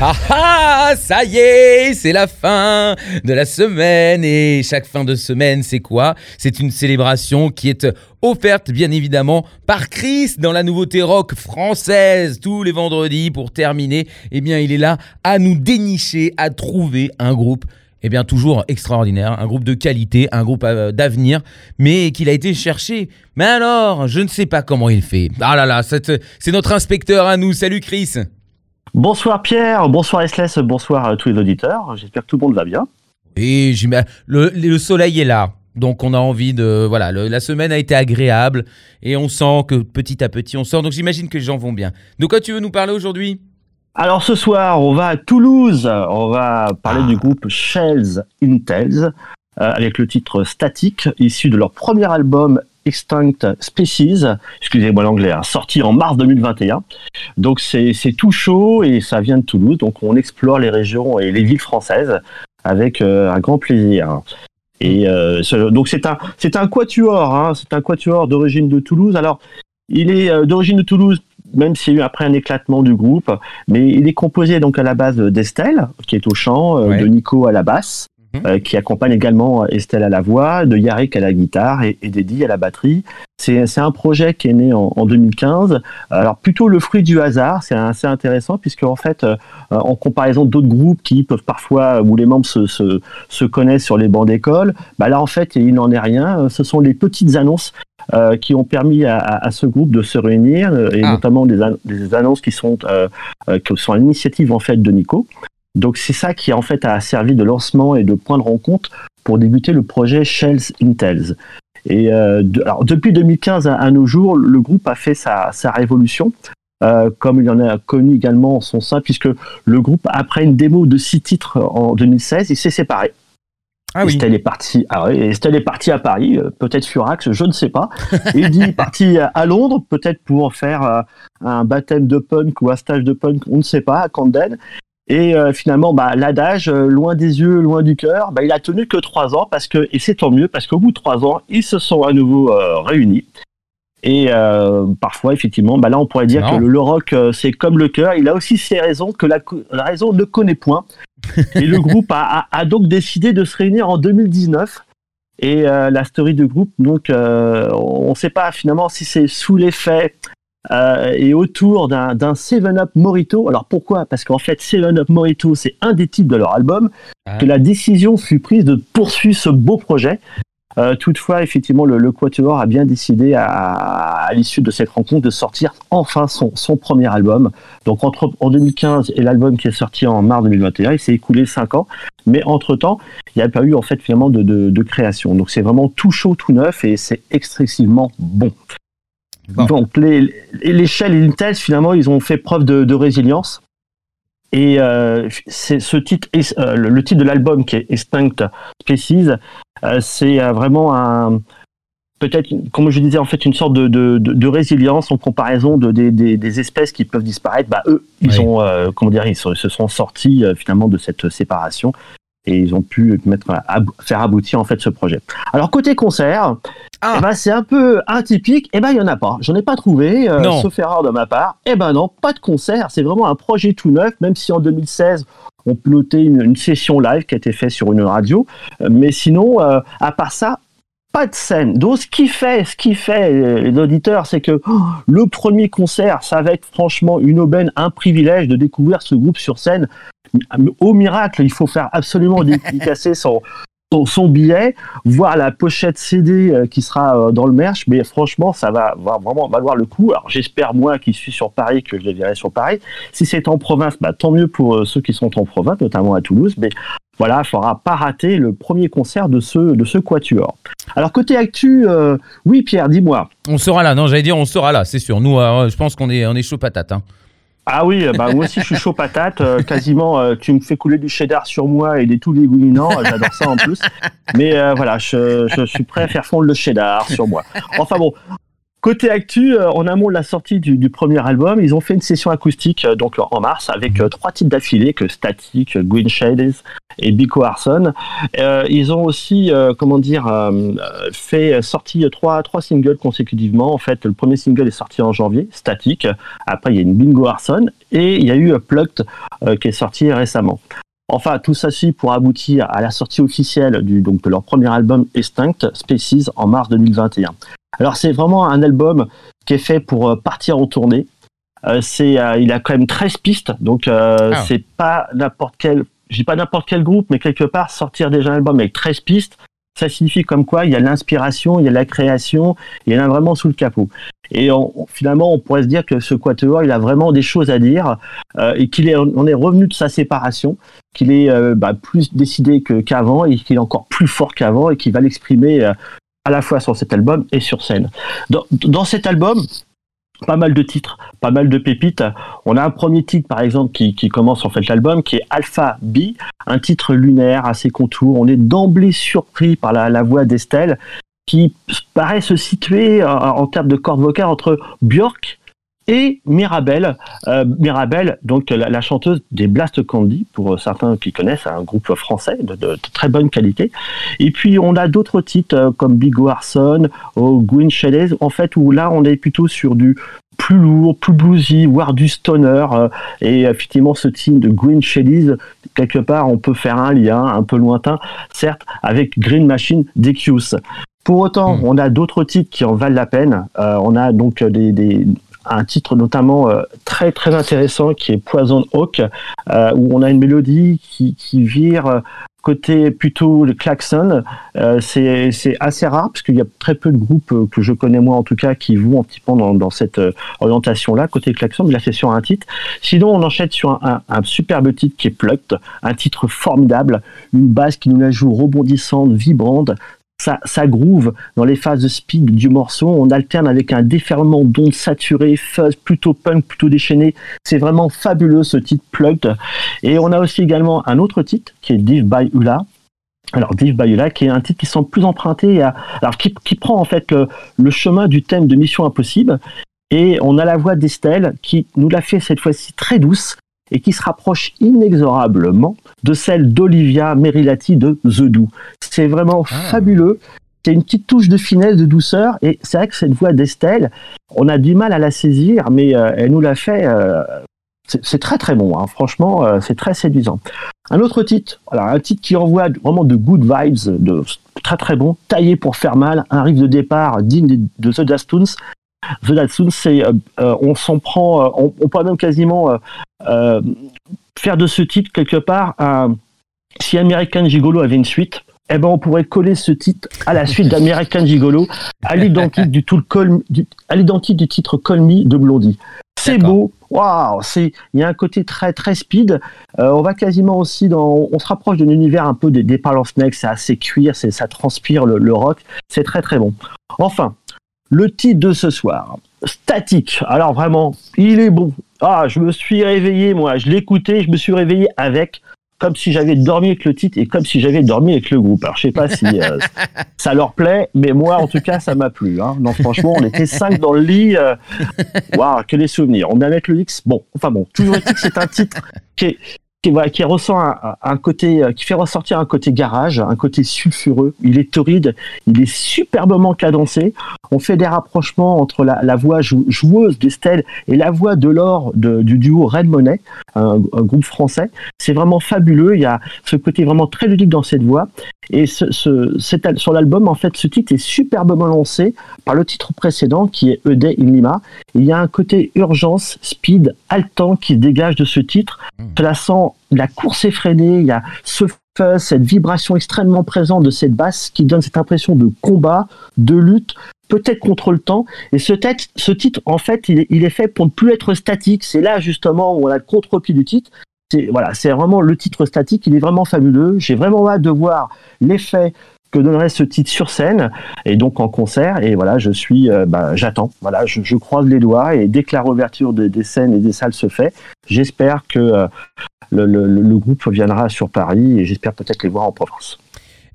Ah ah, ça y est, c'est la fin de la semaine et chaque fin de semaine, c'est quoi? C'est une célébration qui est offerte bien évidemment par Chris dans la nouveauté rock française tous les vendredis pour terminer. Eh bien, il est là à nous dénicher, à trouver un groupe eh bien toujours extraordinaire, un groupe de qualité, un groupe euh, d'avenir, mais qu'il a été cherché. Mais alors, je ne sais pas comment il fait. Ah là là, c'est c'est notre inspecteur à nous. Salut Chris. Bonsoir Pierre, bonsoir SLS, bonsoir à tous les auditeurs. J'espère que tout le monde va bien. Et le, le soleil est là. Donc on a envie de... Voilà, le- la semaine a été agréable et on sent que petit à petit on sort. Donc j'imagine que les gens vont bien. De quoi tu veux nous parler aujourd'hui? Alors ce soir, on va à Toulouse. On va parler Ah. du groupe Shells Intels euh, avec le titre Static, issu de leur premier album Extinct Species, excusez-moi l'anglais, hein, sorti en mars 2021. Donc c'est tout chaud et ça vient de Toulouse. Donc on explore les régions et les villes françaises avec euh, un grand plaisir. Et euh, ce- donc c'est un c'est un quatuor, hein, c'est un quatuor d'origine de Toulouse. Alors il est euh, d'origine de Toulouse, même s'il y a eu après un éclatement du groupe, mais il est composé donc à la base d'Estelle, qui est au chant, euh, Ouais. de Nico à la basse, Euh, qui accompagne également Estelle à la voix, de Yarek à la guitare et, et d'Eddie à la batterie. C'est un projet qui est né en, en 2015. Alors plutôt le fruit du hasard, c'est assez intéressant puisque en fait, euh, en comparaison d'autres groupes qui peuvent parfois où les membres se, se, se connaissent sur les bancs d'école, bah là en fait il n'en est rien. Ce sont les petites annonces euh, qui ont permis à, à- à ce groupe de se réunir euh, et Ah. notamment des, an- des annonces qui sont euh, euh, qui sont à l'initiative en fait de Nico. Donc c'est ça qui en fait a servi de lancement et de point de rencontre pour débuter le projet Shells Intels. Et euh, de- alors, depuis 2015 à, à nos jours, le groupe a fait sa, sa révolution. euh, comme il en a connu également son sein, puisque le groupe, après une démo de six titres en 2016, il s'est séparé. Ah oui. Estelle est partie. Ah oui, Estelle est partie à Paris, euh, peut-être Furax, je ne sais pas. Eddie est parti à- à Londres, peut-être pour faire euh, un baptême de punk ou un stage de punk, on ne sait pas, à Camden. Et euh, finalement, bah, l'adage, euh, loin des yeux, loin du cœur, bah, il a tenu que trois ans parce que, et c'est tant mieux parce qu'au bout de trois ans, ils se sont à nouveau euh, réunis. Et parfois, effectivement, bah là, on pourrait dire Non. que le, le rock, c'est comme le cœur. Il a aussi ses raisons que la, raison ne connaît point. Et le groupe a, a- a donc décidé de se réunir en 2019. Et la story du groupe, donc, on ne sait pas finalement si c'est sous l'effet euh, et autour d'un d'un 7-Up Morito. Alors pourquoi? Parce qu'en fait, 7-Up Morito, c'est un des titres de leur album, Ah. que la décision fut prise de poursuivre ce beau projet. Euh, toutefois, effectivement, le, le Quatuor a bien décidé à, à l'issue de cette rencontre de sortir enfin son, son premier album. Donc entre en 2015 et l'album qui est sorti en mars 2021, il s'est écoulé 5 ans. Mais entre-temps, il n'y a pas eu en fait finalement de, de, de création. Donc c'est vraiment tout chaud, tout neuf et c'est excessivement bon. Bon. Donc les, les, Shell et Intel, finalement, ils ont fait preuve de, de résilience. Et euh, c'est ce titre, euh, le, titre de l'album qui est Extinct Species, euh, c'est vraiment un peut-être, comme je disais, en fait, une sorte de, de, résilience en comparaison de, des, des, espèces qui peuvent disparaître. Bah, eux, ils Oui. ont, comment dire, ils se, se sont sortis finalement de cette séparation et ils ont pu mettre, à- à- faire aboutir en fait ce projet. Alors côté concert, Ah. eh ben, c'est un peu atypique. Eh ben il y en a pas. J'en ai pas trouvé, euh, sauf erreur de ma part. Eh ben non, pas de concert. C'est vraiment un projet tout neuf, même si en 2016 on peut noter une, une session live qui a été faite sur une radio. Euh, Mais sinon, euh, à part ça, pas de scène. Donc ce qui fait, ce qui fait euh, les auditeurs, c'est que oh, le premier concert, ça va être franchement une aubaine, un privilège de découvrir ce groupe sur scène. Au miracle, il faut faire absolument dédicacer son, son, son billet, voir la pochette CD euh, qui sera euh, dans le merch, mais franchement, ça va, va vraiment valoir le coup. Alors j'espère moi qui suis sur Paris que je les verrai sur Paris. Si c'est en province, bah, tant mieux pour euh, ceux qui sont en province, notamment à Toulouse. Mais voilà, il faudra pas rater le premier concert de ce de ce quatuor. Alors côté actu, euh, oui Pierre, dis-moi. On sera là, non, j'allais dire on sera là, c'est sûr. Nous, euh, je pense qu'on est, on est chaud patate. Hein. Ah oui, euh, bah moi aussi je suis chaud patate. euh, quasiment, euh, tu me fais couler du cheddar sur moi et des tout dégoulinants. euh, J'adore ça en plus. Mais euh, voilà, je, je suis prêt à faire fondre le cheddar sur moi. Enfin bon. Côté actu, euh, en amont de la sortie du, premier album, ils ont fait une session acoustique euh, donc en mars avec euh, trois titres d'affilée que Static, Green Shades et Biko Arson. ils ont aussi, comment dire, fait sorti trois singles consécutivement. En fait, le premier single est sorti en janvier, Static. Après, il y a une Bingo Arson et il y a eu Plucked qui est sorti récemment. Enfin, tout ça suit pour aboutir à la sortie officielle de leur premier album Extinct Species en mars 2021. Alors c'est vraiment un album qui est fait pour euh, partir en tournée. Euh, c'est, euh, il a quand même 13 pistes, donc ah. c'est pas n'importe quel, je dis pas n'importe quel groupe, mais quelque part sortir déjà un album avec 13 pistes, ça signifie comme quoi il y a l'inspiration, il y a la création, il y en a vraiment sous le capot. Et finalement, on pourrait se dire que ce quatuor, il a vraiment des choses à dire et qu'il est, on est revenu de sa séparation, qu'il est bah, plus décidé que, qu'avant et qu'il est encore plus fort qu'avant et qu'il va l'exprimer à la fois sur cet album et sur scène. Dans, cet album, pas mal de titres, pas mal de pépites. On a un premier titre, par exemple, qui, commence en fait l'album, qui est Alpha B, un titre lunaire, assez contour. On est d'emblée surpris par la, voix d'Estelle, qui paraît se situer en, en termes de cordes vocales entre Björk et Mirabelle, euh, Mirabelle, donc la, chanteuse des Blast Candy, pour certains qui connaissent, un groupe français de, très bonne qualité. Et puis on a d'autres titres euh, comme Big Arson ou Green Shades, en fait, où là on est plutôt sur du plus lourd, plus bluesy, voire du stoner. Euh, et effectivement, ce titre de Green Shades, quelque part, on peut faire un lien un peu lointain, certes, avec Green Machine d'Equius. Pour autant, hmm. on a d'autres titres qui en valent la peine. on a donc des, des, un titre notamment euh, très très intéressant qui est Poison Hawk, euh, où on a une mélodie qui, qui vire euh, côté plutôt le klaxon. c'est assez rare parce qu'il y a très peu de groupes que je connais moi en tout cas qui vont un petit peu dans, dans cette orientation-là, côté klaxon, mais là c'est sur un titre. Sinon on enchaîne sur un, un, un, superbe titre qui est Plucked, un titre formidable, une basse qui nous la joue rebondissante, vibrante, ça, ça groove dans les phases de speed du morceau. On alterne avec un déferlement d'ondes saturées, fuzz, plutôt punk, plutôt déchaîné. C'est vraiment fabuleux ce titre Plugged. Et on a aussi également un autre titre qui est Div by Ula. Alors Div by Ula qui est un titre qui semble plus emprunté à, alors qui, prend en fait le chemin du thème de Mission Impossible. Et on a la voix d'Estelle qui nous l'a fait cette fois-ci très douce et qui se rapproche inexorablement de celle d'Olivia Merilati de The Do. C'est vraiment ah. fabuleux. C'est une petite touche de finesse, de douceur, et c'est vrai que cette voix d'Estelle, on a du mal à la saisir, mais euh, elle nous l'a fait. Euh, c'est très très bon, hein. franchement, euh, c'est très séduisant. Un autre titre, alors un titre qui envoie vraiment de good vibes, de très très bon, taillé pour faire mal, un riff de départ digne de, The Dastoons. The Dastoons, c'est, on s'en prend, on, on, peut même quasiment faire de ce titre quelque part un, si American Gigolo avait une suite, eh ben on pourrait coller ce titre à la suite d'American Gigolo, à l'identique du, tout du, à l'identique du titre Call Me de Blondie. C'est beau, waouh, c'est il y a un côté très très speed. Euh, on va quasiment aussi dans, on se rapproche d'un univers un peu des, des Snakes, c'est assez cuir, c'est ça transpire le, le rock, c'est très très bon. Enfin, le titre de ce soir, Statique. Alors vraiment, il est bon. Ah, je me suis réveillé moi, je l'écoutais, je me suis réveillé avec comme si j'avais dormi avec le titre et comme si j'avais dormi avec le groupe. Alors je sais pas si euh, ça leur plaît, mais moi en tout cas ça m'a plu. Hein. Non franchement, on était cinq dans le lit. Euh... Waouh, que des souvenirs. On est avec le X. Bon, enfin bon, toujours est c'est un titre qui est qui, voilà, qui ressent un, côté, euh, qui fait ressortir un côté garage, un côté sulfureux. Il est torride, il est superbement cadencé. On fait des rapprochements entre la, voix joueuse d'Estelle et la voix de l'or du duo Red Money, un, groupe français. C'est vraiment fabuleux. Il y a ce côté vraiment très ludique dans cette voix. Et ce, ce, sur l'album, en fait, ce titre est superbement lancé par le titre précédent qui est E Day in Lima. Il y a un côté urgence, speed, haletant qui se dégage de ce titre. Cela sent la course effrénée, il y a ce fuzz, cette vibration extrêmement présente de cette basse qui donne cette impression de combat, de lutte, peut-être contre le temps. Et ce, ce titre, en fait, il est, il est, fait pour ne plus être statique. C'est là justement où on a le contre-pied du titre. C'est voilà, c'est vraiment le titre statique. Il est vraiment fabuleux. J'ai vraiment hâte de voir l'effet que donnerait ce titre sur scène et donc en concert. Et voilà, je suis, euh, bah, j'attends. Voilà, je, croise les doigts et dès que la réouverture des scènes et des salles se fait, j'espère que euh, le, groupe viendra sur Paris et j'espère peut-être les voir en province.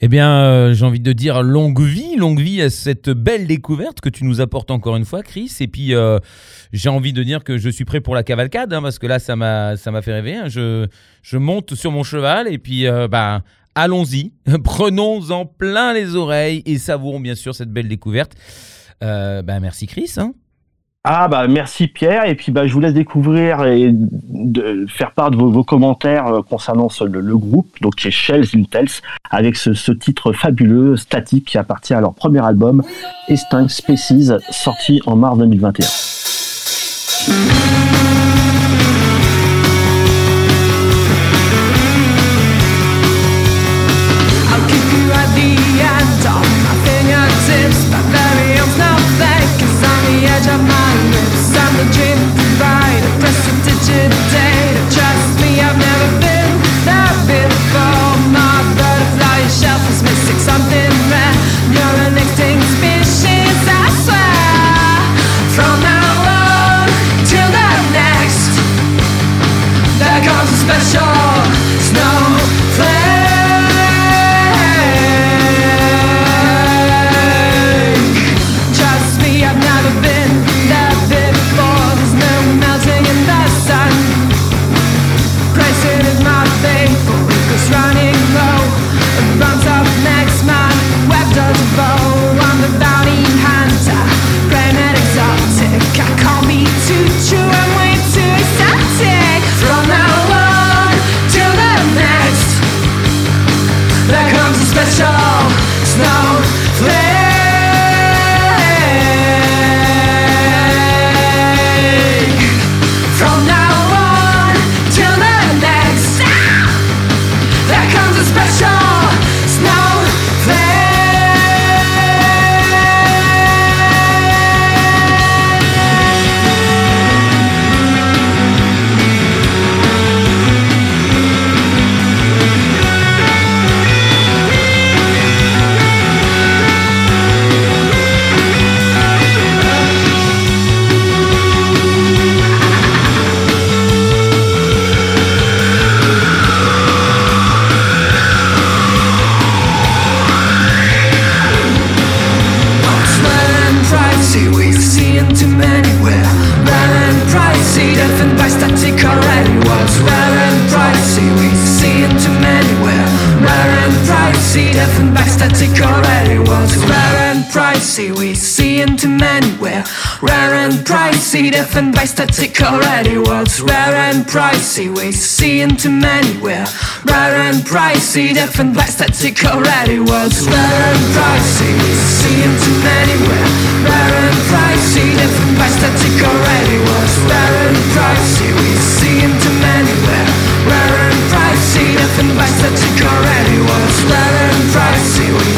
Eh bien, euh, j'ai envie de dire longue vie, longue vie à cette belle découverte que tu nous apportes encore une fois, Chris. Et puis, euh, j'ai envie de dire que je suis prêt pour la cavalcade, hein, parce que là, ça m'a, ça m'a fait rêver. hein. Je, je monte sur mon cheval et puis, euh, bah, allons-y, prenons-en plein les oreilles et savourons bien sûr cette belle découverte. Euh, bah, merci, Chris. hein. Ah bah merci Pierre et puis bah je vous laisse découvrir et de faire part de vos, commentaires euh, concernant ce- le, groupe donc qui Shells in Tales avec ce, ce titre fabuleux Static qui appartient à leur premier album Extinct Species sorti en mars 2021. See into many where Rare and pricey, defined by static already was Rare and pricey, we see into many where. Rare and pricey, defined by static already was Rare and pricey, we see into many where. Rare and pricey, defined by static already was Rare and pricey, we see into many where. Rare and pricey, defined by static already was Rare and pricey, we